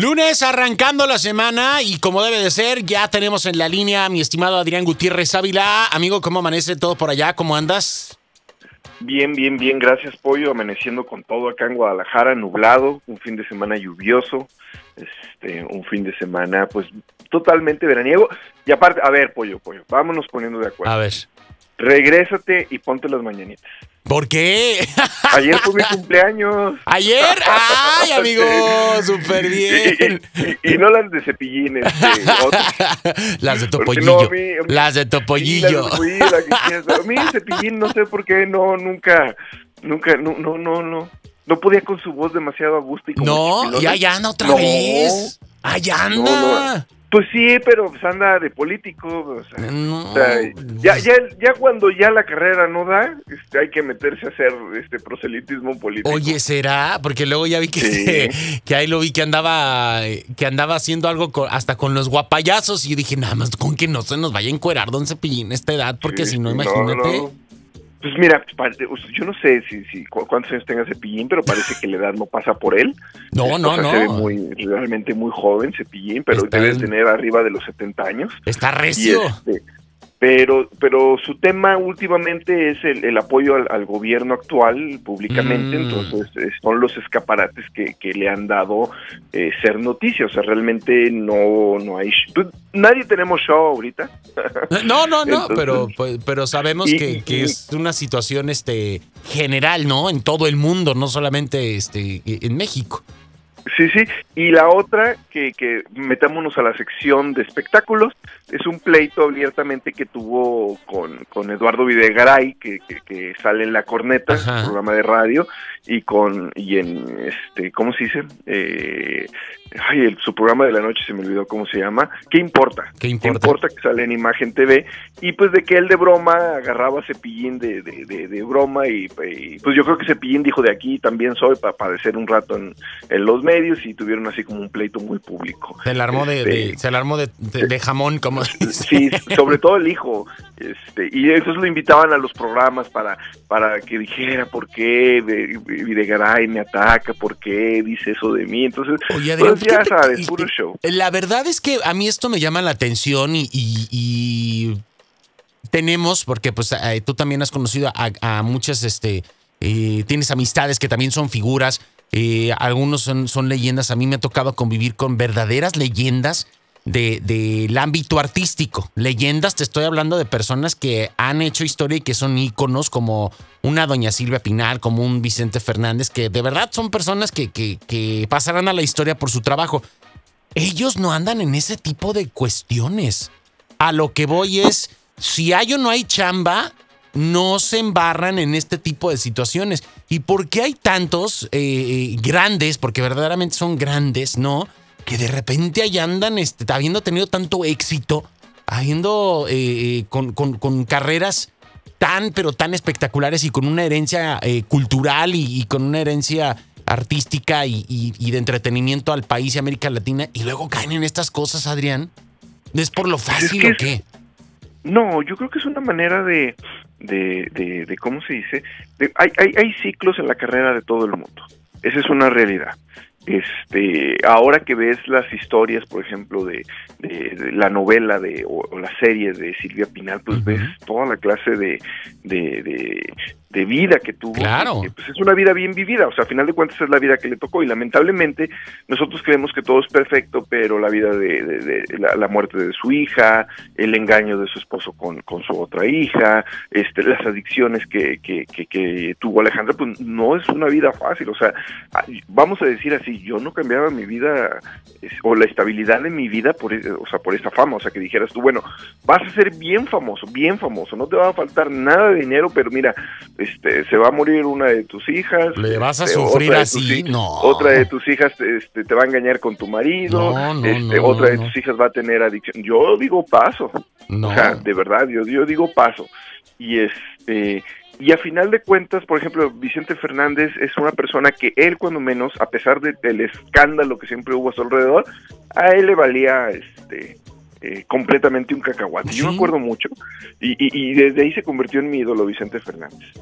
Lunes arrancando la semana y como debe de ser, ya tenemos en la línea a mi estimado Adrián Gutiérrez Ávila. Amigo, ¿cómo amanece todo por allá? ¿Cómo andas? Bien, bien, bien, gracias Pollo, amaneciendo con todo acá en Guadalajara, nublado, un fin de semana lluvioso, este, un fin de semana pues totalmente veraniego. Y aparte, a ver Pollo, Pollo, vámonos poniendo de acuerdo. A ver. Regrésate y ponte las mañanitas. ¿Por qué? Ayer fue mi cumpleaños. ¿Ayer? ¡Ay, amigo! ¡Súper bien! Y, y, no las de cepillín, este, las de topollillo. No, mi, las de topollillo. Las de topollillo a mí cepillín, no sé por qué, no, nunca, nunca, no, no, no, no. No podía con su voz demasiado a gusto. Y como no, ya, ya anda otra vez. Allá anda. Pues sí, pero pues anda de político. O sea, ya, ya, ya cuando ya la carrera no da, este, hay que meterse a hacer este proselitismo político. Oye, ¿será? Porque luego ya vi que, que ahí lo vi que andaba que andaba haciendo algo hasta con los guapayazos y dije, nada más con que no se nos vaya a encuerar Don Cepillín esta edad, porque si no, imagínate. Pues mira, yo no sé si, si cuántos años tenga Cepillín, pero parece que la edad no pasa por él. No, no, no. Se ve muy, realmente muy joven Cepillín, pero debe tener arriba de los 70 años. Está recio. Este, pero, pero su tema últimamente es el, apoyo al, gobierno actual públicamente, mm. entonces son los escaparates que, que le han dado eh, ser noticia, o sea, realmente no, no hay... Nadie tenemos show ahorita. No, no, no, pero, pues, pero sabemos que, que, es una situación este general, ¿no? En todo el mundo, no solamente este, en México. Sí, sí. Y la otra, que, que metámonos a la sección de espectáculos, es un pleito abiertamente que tuvo con, con Eduardo Videgaray, que, que, sale en La Corneta, programa de radio, y con y en, este ¿cómo se dice? Eh, ay, el, su programa de la noche se me olvidó cómo se llama. ¿Qué importa? ¿Qué importa? que sale en Imagen TV? Y pues de que él de broma agarraba Cepillín de, de, de, broma y, pues yo creo que Cepillín dijo de aquí también soy para aparecer un rato en, en, los medios y tuvieron así como un pleito muy público. Se alarmó de, este, se de, jamón, como Sí, sobre todo el hijo. Este, y entonces lo invitaban a los programas para, para que dijera por qué Videgaray me ataca, por qué dice eso de mí. Entonces, pues ya sabes, puro show. La verdad es que a mí esto me llama la atención y, tenemos, porque pues eh, tú también has conocido a, muchas, este, eh, tienes amistades que también son figuras. Eh, algunos son, son leyendas. A mí me ha tocado convivir con verdaderas leyendas del de, ámbito artístico. Leyendas, te estoy hablando de personas que han hecho historia y que son íconos como una doña Silvia Pinal, como un Vicente Fernández, que de verdad son personas que, que pasarán a la historia por su trabajo. Ellos no andan en ese tipo de cuestiones. A lo que voy es, si hay o no hay chamba, no se embarran en este tipo de situaciones. ¿Y por qué hay tantos eh, eh, grandes, porque verdaderamente son grandes, ¿no? que de repente ahí andan, este, habiendo tenido tanto éxito, habiendo eh, eh, con, carreras tan, pero tan espectaculares y con una herencia eh, cultural y, con una herencia artística y, de entretenimiento al país y América Latina, y luego caen en estas cosas, Adrián. ¿Es por lo fácil o qué? No, yo creo que es una manera de, de, de, ¿cómo se dice? hay, hay, hay ciclos en la carrera de todo el mundo. Esa es una realidad. Este, ahora que ves las historias, por ejemplo, de, la novela de, o, la serie de Silvia Pinal, pues ves toda la clase de, de, de vida que tuvo. Claro. pues es una vida bien vivida, o sea, a final de cuentas es la vida que le tocó y lamentablemente nosotros creemos que todo es perfecto, pero la vida de, la, muerte de su hija, el engaño de su esposo con, con su otra hija, este, las adicciones que, que, que, tuvo Alejandra, pues no es una vida fácil, o sea, vamos a decir así, yo no cambiaba mi vida o la estabilidad de mi vida por, o sea, por esta fama, o sea, que dijeras tú, bueno, vas a ser bien famoso, bien famoso, no te va a faltar nada de dinero, pero mira, este, se va a morir una de tus hijas. Le vas a este, sufrir así, no. Otra de tus hijas este, te va a engañar con tu marido. este, otra de tus hijas va a tener adicción. Yo digo paso. O sea, de verdad, yo, yo digo paso. Y este y a final de cuentas, por ejemplo, Vicente Fernández es una persona que él cuando menos, a pesar del escándalo que siempre hubo a su alrededor, a él le valía este eh, completamente un cacahuate. Yo me acuerdo mucho y, y, desde ahí se convirtió en mi ídolo Vicente Fernández.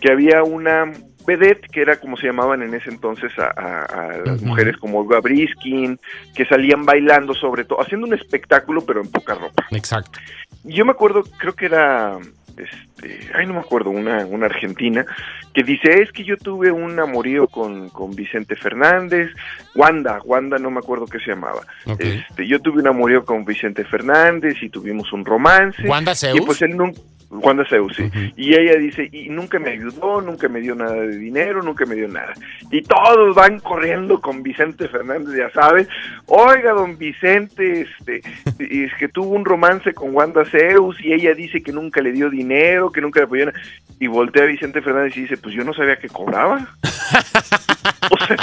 Que había una vedette, que era como se llamaban en ese entonces a, las mujeres como Olga Briskin, que salían bailando sobre todo, haciendo un espectáculo pero en poca ropa. Exacto. Yo me acuerdo, creo que era este, ay no me acuerdo, una, una argentina, que dice, es que yo tuve un amorío con, con Vicente Fernández, Wanda, Wanda no me acuerdo qué se llamaba, este, yo tuve un amorío con Vicente Fernández y tuvimos un romance. ¿Wanda Zeus? Y pues él nunca Wanda Zeus, sí. Y ella dice, y nunca me ayudó, nunca me dio nada de dinero, nunca me dio nada. Y todos van corriendo con Vicente Fernández, ya sabes. Oiga, don Vicente, este, es que tuvo un romance con Wanda Zeus y ella dice que nunca le dio dinero, que nunca le apoyó. Y voltea a Vicente Fernández y dice, pues yo no sabía que cobraba. o sea,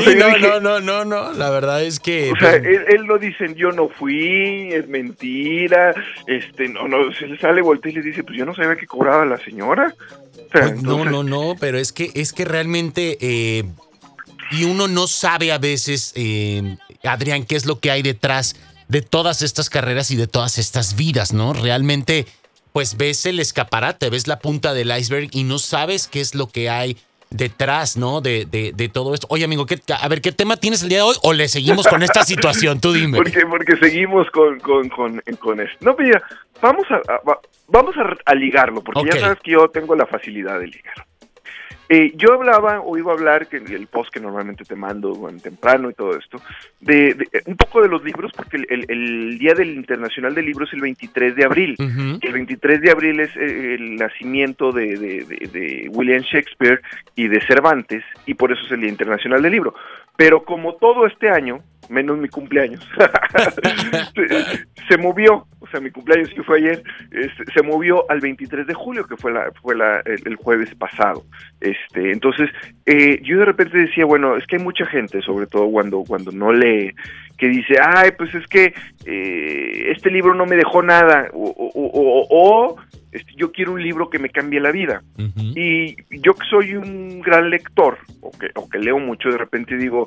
Sí, no, no, no, no, no, la verdad es que... O sea, pues, él, lo dicen, yo no fui, es mentira, este, no, no, se le sale, voltea y le dice, pues yo no sabía que cobraba la señora. Pues, no, no, no, pero es que, es que realmente, eh, y uno no sabe a veces, eh, Adrián, qué es lo que hay detrás de todas estas carreras y de todas estas vidas, ¿no? Realmente, pues ves el escaparate, ves la punta del iceberg y no sabes qué es lo que hay detrás, ¿no? De, de, todo esto. Oye, amigo, ¿qué, a ver, ¿qué tema tienes el día de hoy o le seguimos con esta situación? Tú dime. Porque, porque seguimos con, con, con, con esto. No, mira, vamos a, vamos a, ligarlo, porque ya sabes que yo tengo la facilidad de ligar. Eh, yo hablaba o iba a hablar, que el post que normalmente te mando bueno, temprano y todo esto, de, un poco de los libros, porque el, Día del Internacional del Libro es el 23 de abril. El 23 de abril es eh, el nacimiento de, de, William Shakespeare y de Cervantes, y por eso es el Día Internacional del Libro. Pero como todo este año, menos mi cumpleaños, se, movió, o sea, mi cumpleaños que fue ayer, se movió al 23 de julio, que fue la fue la, el, jueves pasado. Este, entonces, eh, yo de repente decía, bueno, es que hay mucha gente, sobre todo cuando cuando no lee, que dice, ay, pues es que eh, este libro no me dejó nada, o, este, yo quiero un libro que me cambie la vida. Y yo que soy un gran lector, o que, o que leo mucho, de repente digo,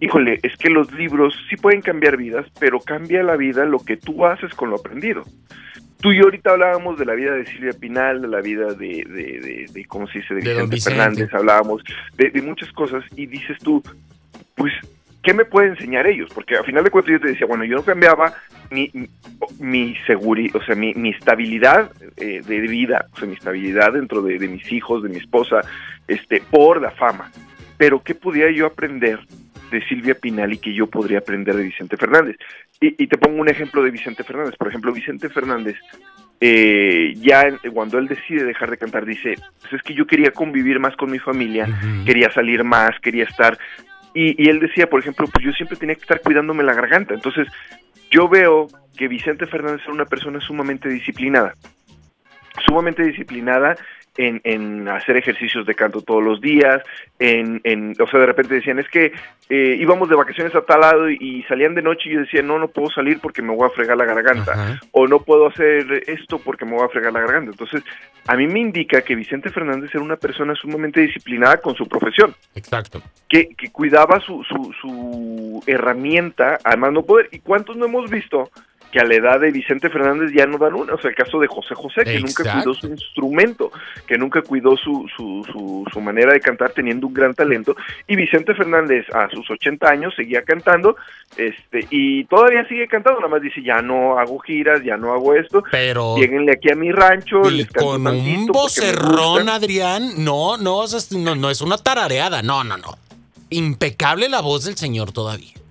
híjole, es que los libros sí pueden cambiar vidas, pero cambia la vida lo que tú haces con lo aprendido. Tú y yo ahorita hablábamos de la vida de Silvia Pinal, de la vida de, de, de, ¿cómo se dice?, de, Vicente, Fernández, hablábamos de, muchas cosas y dices tú, pues, ¿qué me pueden enseñar ellos? Porque al final de cuentas yo te decía, bueno, yo no cambiaba mi, mi seguridad, o sea, mi, mi estabilidad eh, de vida, o sea, mi estabilidad dentro de, mis hijos, de mi esposa, este, por la fama. Pero ¿qué podía yo aprender de Silvia Pinal y que yo podría aprender de Vicente Fernández. Y, te pongo un ejemplo de Vicente Fernández. Por ejemplo, Vicente Fernández, eh, ya cuando él decide dejar de cantar, dice, pues es que yo quería convivir más con mi familia, quería salir más, quería estar... Y, y él decía, por ejemplo, pues yo siempre tenía que estar cuidándome la garganta. Entonces, yo veo que Vicente Fernández era una persona sumamente disciplinada sumamente disciplinada en, en, hacer ejercicios de canto todos los días, en, en o sea, de repente decían, es que eh, íbamos de vacaciones a tal lado y, salían de noche y yo decía, no, no puedo salir porque me voy a fregar la garganta, o no puedo hacer esto porque me voy a fregar la garganta. Entonces, a mí me indica que Vicente Fernández era una persona sumamente disciplinada con su profesión. Exacto. Que, que cuidaba su, su, su herramienta, además no poder. ¿Y cuántos no hemos visto? Que a la edad de Vicente Fernández ya no dan una. O sea, el caso de José José, que nunca cuidó su instrumento, que nunca cuidó su, su, su, manera de cantar teniendo un gran talento. Y Vicente Fernández a sus 80 años seguía cantando este y todavía sigue cantando, nada más dice, ya no hago giras, ya no hago esto. Pero... Lléguenle aquí a mi rancho. Y con un vocerrón, Adrián, no, no, no, no es una tarareada, no, no, no. Impecable la voz del señor todavía.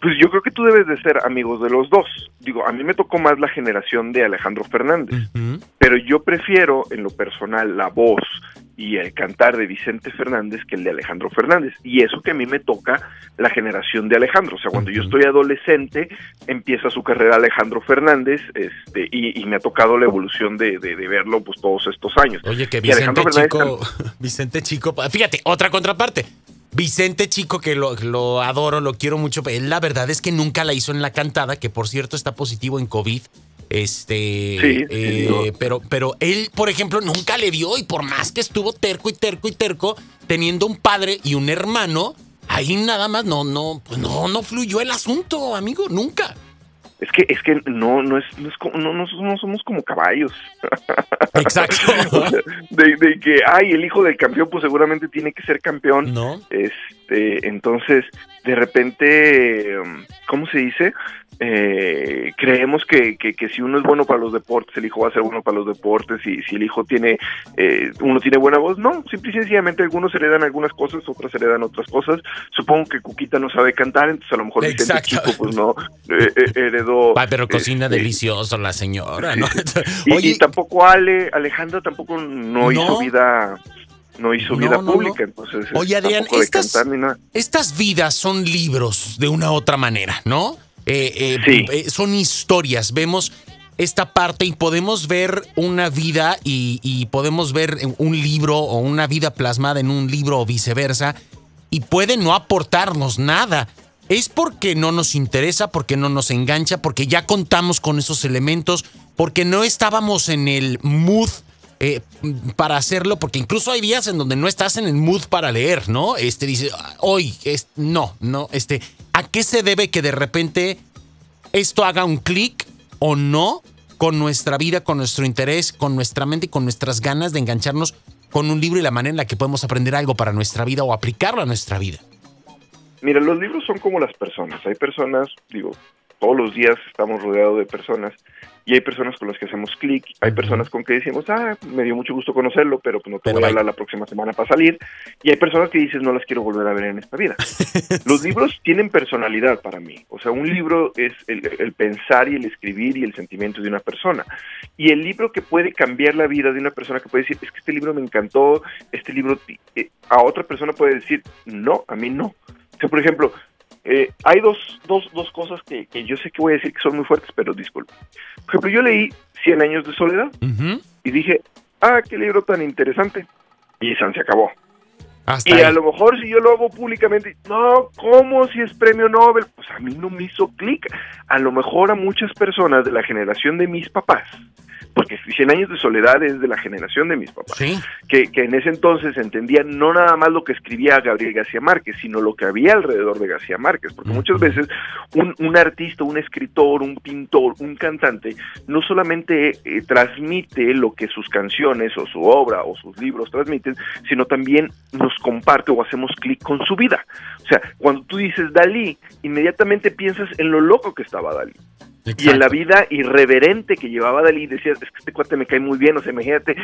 Pues yo creo que tú debes de ser amigos de los dos. Digo, a mí me tocó más la generación de Alejandro Fernández, pero yo prefiero en lo personal la voz y el cantar de Vicente Fernández que el de Alejandro Fernández. Y eso que a mí me toca la generación de Alejandro. O sea, cuando yo estoy adolescente, empieza su carrera Alejandro Fernández este, y, me ha tocado la evolución de, verlo pues todos estos años. Oye, que Vicente Chico, Vicente Chico, fíjate, otra contraparte. Vicente Chico, que lo, adoro, lo quiero mucho. La verdad es que nunca la hizo en la cantada, que por cierto está positivo en COVID. Este, eh, pero, pero él, por ejemplo, nunca le dio y por más que estuvo terco y terco y terco, teniendo un padre y un hermano, ahí nada más no, no, pues no, no fluyó el asunto, amigo, nunca. Es que, es que no, no es, no es como, no, no, somos como caballos. Exacto. de, de, que, ay, el hijo del campeón, pues seguramente tiene que ser campeón. No. Este, entonces, de repente, ¿cómo se dice? Eh, creemos que, que, que, si uno es bueno para los deportes, el hijo va a ser bueno para los deportes, y si el hijo tiene, eh, uno tiene buena voz, no, simple y sencillamente algunos heredan algunas cosas, otras heredan otras cosas. Supongo que Cuquita no sabe cantar, entonces a lo mejor Vicente Chico, pues no, eh, eh heredó. Pero cocina este, delicioso la señora, ¿no? y, Oye, y, tampoco Ale, Alejandra tampoco no, no. hizo vida no hizo vida no, pública, entonces Oye Adrián, estas, estas vidas son libros de una u otra manera, ¿no? Eh, eh, sí. eh, son historias. Vemos esta parte y podemos ver una vida y, y, podemos ver un libro o una vida plasmada en un libro o viceversa y puede no aportarnos nada. Es porque no nos interesa, porque no nos engancha, porque ya contamos con esos elementos, porque no estábamos en el mood eh, para hacerlo, porque incluso hay días en donde no estás en el mood para leer, ¿no? Este dice, hoy, es, no, no, este, ¿a qué se debe que de repente esto haga un clic o no con nuestra vida, con nuestro interés, con nuestra mente y con nuestras ganas de engancharnos con un libro y la manera en la que podemos aprender algo para nuestra vida o aplicarlo a nuestra vida? Mira, los libros son como las personas. Hay personas, digo, todos los días estamos rodeados de personas y hay personas con las que hacemos clic, hay personas con que decimos, ah, me dio mucho gusto conocerlo, pero pues no te pero voy a hablar la próxima semana para salir, y hay personas que dices, no las quiero volver a ver en esta vida. Los libros tienen personalidad para mí, o sea, un libro es el, el, pensar y el escribir y el sentimiento de una persona, y el libro que puede cambiar la vida de una persona que puede decir, es que este libro me encantó, este libro, eh, a otra persona puede decir, no, a mí no. O sea, por ejemplo, eh, hay dos, dos, dos cosas que, que, yo sé que voy a decir que son muy fuertes, pero disculpe. Por ejemplo, yo leí Cien años de soledad uh -huh. y dije, ah, qué libro tan interesante. Y San se acabó. Hasta y ahí. a lo mejor si yo lo hago públicamente, no, ¿cómo si es premio Nobel? Pues a mí no me hizo clic. A lo mejor a muchas personas de la generación de mis papás, porque 100 años de soledad es de la generación de mis papás, ¿Sí? que, que, en ese entonces entendían no nada más lo que escribía Gabriel García Márquez, sino lo que había alrededor de García Márquez, porque muchas veces un, un artista, un escritor, un pintor, un cantante, no solamente eh, transmite lo que sus canciones o su obra o sus libros transmiten, sino también nos comparte o hacemos clic con su vida. O sea, cuando tú dices Dalí, inmediatamente piensas en lo loco que estaba Dalí. Y en la vida irreverente que llevaba Dalí, decías, es que este cuate me cae muy bien, o sea, imagínate,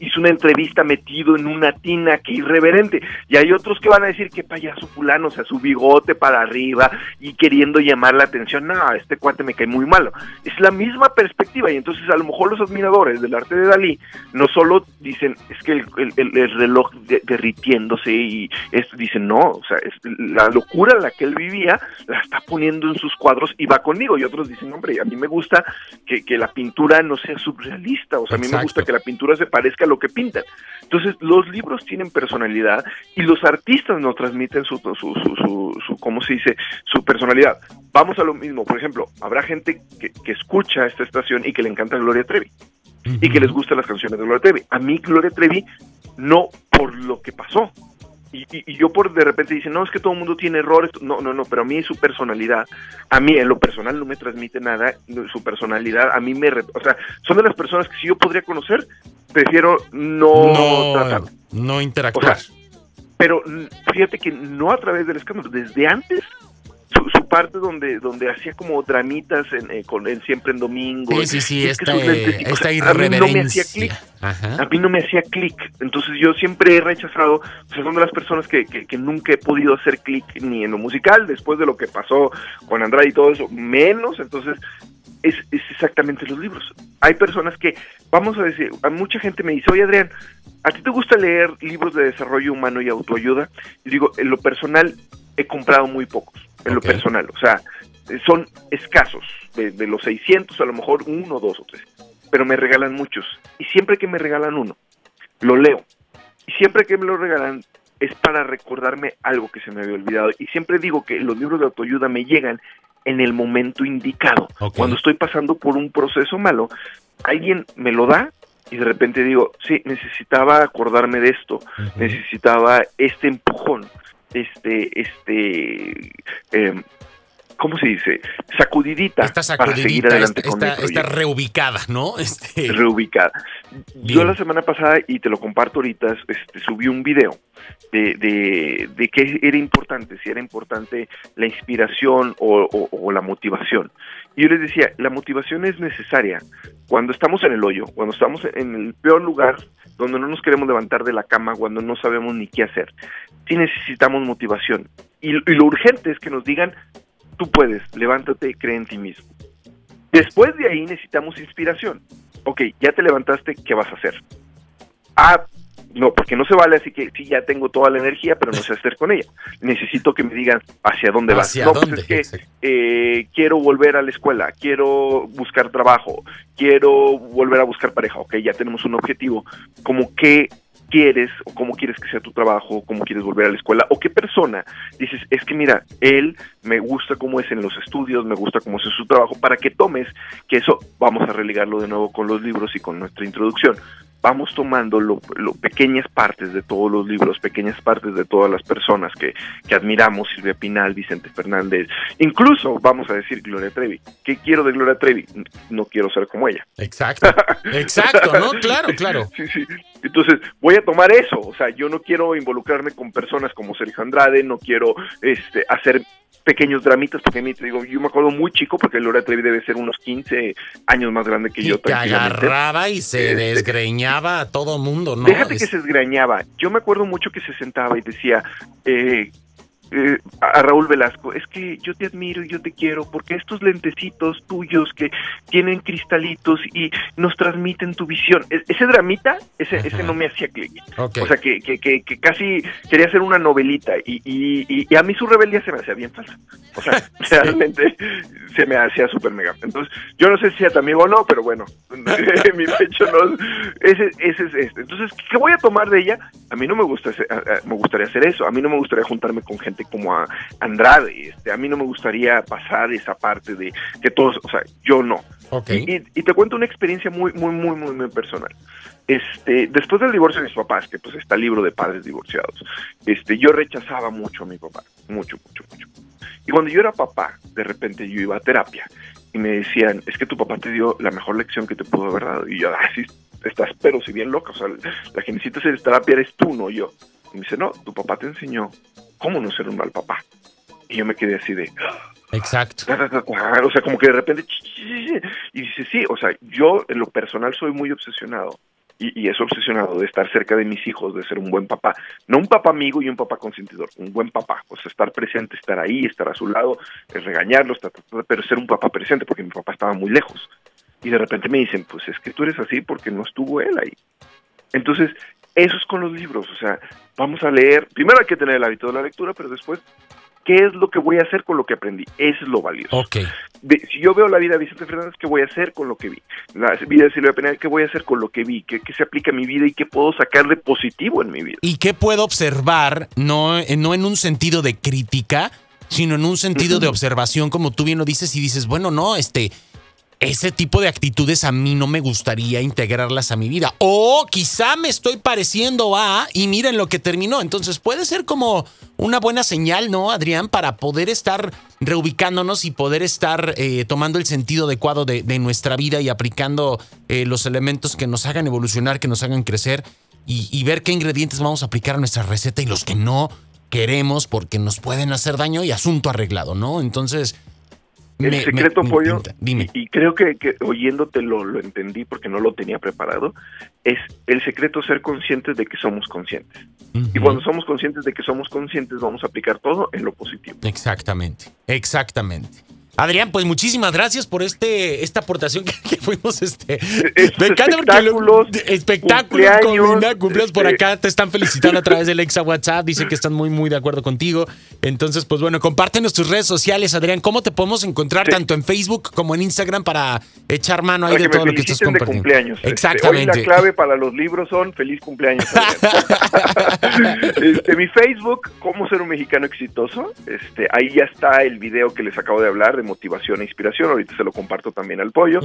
hizo una entrevista metido en una tina, que irreverente. Y hay otros que van a decir que payaso fulano, o sea, su bigote para arriba y queriendo llamar la atención, no, este cuate me cae muy malo. Es la misma perspectiva y entonces a lo mejor los admiradores del arte de Dalí no solo dicen, es que el, el, el reloj de, derritiéndose y dicen, no, o sea, es la locura en la que él vivía la está poniendo en sus cuadros y va conmigo. Y otros dicen, hombre, a mí me gusta que, que la pintura no sea surrealista, o sea, Exacto. a mí me gusta que la pintura se parezca a lo que pintan. Entonces, los libros tienen personalidad y los artistas nos transmiten su, su, su, su, su ¿cómo se dice?, su personalidad. Vamos a lo mismo, por ejemplo, habrá gente que, que escucha esta estación y que le encanta Gloria Trevi uh -huh. y que les gustan las canciones de Gloria Trevi. A mí Gloria Trevi no por lo que pasó, y, y, y, yo por de repente dicen, no, es que todo el mundo tiene errores. No, no, no, pero a mí su personalidad, a mí en lo personal no me transmite nada, su personalidad a mí me... O sea, son de las personas que si yo podría conocer, prefiero no, no tratar. No interactuar. O sea, pero fíjate que no a través del escándalo, desde antes parte donde donde hacía como dramitas en, eh, con en siempre en domingo. Sí, sí, sí, esta, eh, esta a mí no me hacía clic. A mí no me hacía clic. Entonces yo siempre he rechazado, o sea, son de las personas que, que, que nunca he podido hacer clic ni en lo musical, después de lo que pasó con Andrade y todo eso, menos. Entonces es, es exactamente los libros. Hay personas que, vamos a decir, a mucha gente me dice, oye Adrián, ¿a ti te gusta leer libros de desarrollo humano y autoayuda? Y digo, en lo personal he comprado muy pocos en okay. lo personal, o sea, son escasos, de, de, los 600 a lo mejor uno, dos o tres, pero me regalan muchos, y siempre que me regalan uno, lo leo, y siempre que me lo regalan es para recordarme algo que se me había olvidado, y siempre digo que los libros de autoayuda me llegan en el momento indicado, okay. cuando estoy pasando por un proceso malo, alguien me lo da y de repente digo, sí, necesitaba acordarme de esto, uh -huh. necesitaba este empujón, este, este, eh, ¿cómo se dice? Sacudidita, está sacudidita para seguir adelante con reubicada, ¿no? Este... Reubicada. Yo la semana pasada, y te lo comparto ahorita, este, subí un video de, de, de qué era importante, si era importante la inspiración o, la motivación. Y yo les decía, la motivación es necesaria cuando estamos en el hoyo, cuando estamos en el peor lugar, donde no nos queremos levantar de la cama, cuando no sabemos ni qué hacer. Sí necesitamos motivación. Y, y lo urgente es que nos digan, tú puedes, levántate y cree en ti mismo. Después de ahí necesitamos inspiración. Ok, ya te levantaste, ¿qué vas a hacer? Ah, no, porque no se vale así que sí, ya tengo toda la energía, pero no sé hacer con ella. Necesito que me digan hacia dónde vas. No, pues es que eh, quiero volver a la escuela, quiero buscar trabajo, quiero volver a buscar pareja. Ok, ya tenemos un objetivo. Como qué quieres o cómo quieres que sea tu trabajo, cómo quieres volver a la escuela o qué persona dices, es que mira, él me gusta cómo es en los estudios, me gusta cómo es su trabajo, para que tomes, que eso vamos a religarlo de nuevo con los libros y con nuestra introducción vamos tomando lo, pequeñas partes de todos los libros, pequeñas partes de todas las personas que, que admiramos, Silvia Pinal, Vicente Fernández, incluso vamos a decir Gloria Trevi. ¿Qué quiero de Gloria Trevi? No quiero ser como ella. Exacto, exacto, ¿no? Claro, claro. Sí, sí. Entonces, voy a tomar eso, o sea, yo no quiero involucrarme con personas como Sergio Andrade, no quiero este, hacer pequeños dramitas, porque te digo, yo me acuerdo muy chico, porque Gloria Trevi debe ser unos 15 años más grande que yo. Que agarraba y se este, desgreñaba a todo mundo, ¿no? Déjate que se desgreñaba. Yo me acuerdo mucho que se sentaba y decía, eh, eh, a Raúl Velasco, es que yo te admiro y yo te quiero porque estos lentecitos tuyos que tienen cristalitos y nos transmiten tu visión, e-, ese dramita, ese, ese no me hacía clic. O sea, que, que, que, casi quería hacer una novelita y, y, y, a mí su rebeldía se me hacía bien falsa. O sea, realmente se me hacía súper mega. Entonces, yo no sé si a tu amigo o no, pero bueno, mi pecho no. Ese, ese es este. Entonces, ¿qué voy a tomar de ella? A mí no me, gusta, me gustaría hacer eso. A mí no me gustaría juntarme con gente como a Andrade. Este, a mí no me gustaría pasar esa parte de que todos, o sea, yo no. Y, te cuento una experiencia muy, muy, muy, muy, muy personal. Este, después del divorcio de mis papás, que pues está el libro de padres divorciados, este, yo rechazaba mucho a mi papá, mucho, mucho, mucho. Y cuando yo era papá, de repente yo iba a terapia y me decían, es que tu papá te dio la mejor lección que te pudo haber dado. Y yo, así estás pero si bien loca, o sea, la que necesita hacer terapia eres tú, no yo. Y me dice, no, tu papá te enseñó cómo no ser un mal papá. Y yo me quedé así de... Exacto. O sea, como que de repente... Y dice, sí, o sea, yo en lo personal soy muy obsesionado. Y, es obsesionado de estar cerca de mis hijos, de ser un buen papá. No un papá amigo y un papá consentidor, un buen papá. O sea, estar presente, estar ahí, estar a su lado, regañarlos, pero ser un papá presente, porque mi papá estaba muy lejos. Y de repente me dicen, pues es que tú eres así porque no estuvo él ahí. Entonces, eso es con los libros, o sea, vamos a leer, primero hay que tener el hábito de la lectura, pero después, ¿qué es lo que voy a hacer con lo que aprendí? Eso es lo valioso. Okay. si yo veo la vida de Vicente Fernández, ¿qué voy a hacer con lo que vi? La vida de Silvia Penal, ¿qué voy a hacer con lo que vi? ¿Qué, se aplica a mi vida y qué puedo sacar de positivo en mi vida? ¿Y qué puedo observar, no, no en un sentido de crítica, sino en un sentido de observación, como tú bien lo dices, y dices, bueno, no, este ese tipo de actitudes a mí no me gustaría integrarlas a mi vida. O quizá me estoy pareciendo a, y miren lo que terminó. Entonces puede ser como una buena señal, ¿no, Adrián? Para poder estar reubicándonos y poder estar eh, tomando el sentido adecuado de, nuestra vida y aplicando eh, los elementos que nos hagan evolucionar, que nos hagan crecer y, y ver qué ingredientes vamos a aplicar a nuestra receta y los que no queremos porque nos pueden hacer daño y asunto arreglado, ¿no? Entonces el secreto pollo, y, creo que, oyéndote lo, lo, entendí porque no lo tenía preparado, es el secreto ser conscientes de que somos conscientes. Y cuando somos conscientes de que somos conscientes, vamos a aplicar todo en lo positivo. Exactamente, exactamente. Adrián, pues muchísimas gracias por este esta aportación que, fuimos este espectáculos, espectáculos cumpleaños, cumpleaños por este acá te están felicitando a través del exa WhatsApp, dicen que están muy muy de acuerdo contigo. Entonces, pues bueno, compártenos tus redes sociales, Adrián, ¿cómo te podemos encontrar tanto en Facebook como en Instagram para echar mano ahí de todo lo que estás compartiendo? De cumpleaños. Este, Exactamente. la clave para los libros son feliz cumpleaños. este, mi Facebook, cómo ser un mexicano exitoso, este, ahí ya está el video que les acabo de hablar de motivación e inspiración. Ahorita se lo comparto también al pollo.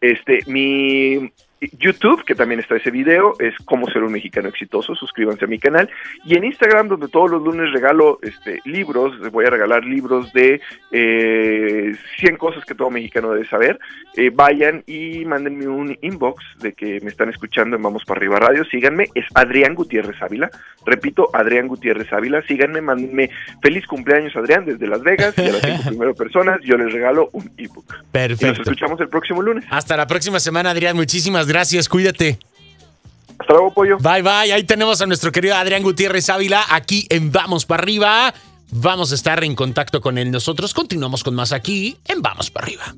Este, mi YouTube, que también está ese video, es cómo ser un mexicano exitoso, suscríbanse a mi canal, y en Instagram, donde todos los lunes regalo este, libros, les voy a regalar libros de eh, 100 cosas que todo mexicano debe saber, eh, vayan y mándenme un inbox de que me están escuchando en Vamos para Arriba Radio, síganme, es Adrián Gutiérrez Ávila, repito, Adrián Gutiérrez Ávila, síganme, mándenme feliz cumpleaños Adrián desde Las Vegas, y a las cinco primeras personas yo les regalo un ebook. Perfecto. Y nos escuchamos el próximo lunes. Hasta la próxima semana, Adrián. Muchísimas gracias. Cuídate. Hasta luego, pollo. Bye, bye. Ahí tenemos a nuestro querido Adrián Gutiérrez Ávila aquí en Vamos para Arriba. Vamos a estar en contacto con él nosotros. Continuamos con más aquí en Vamos para Arriba.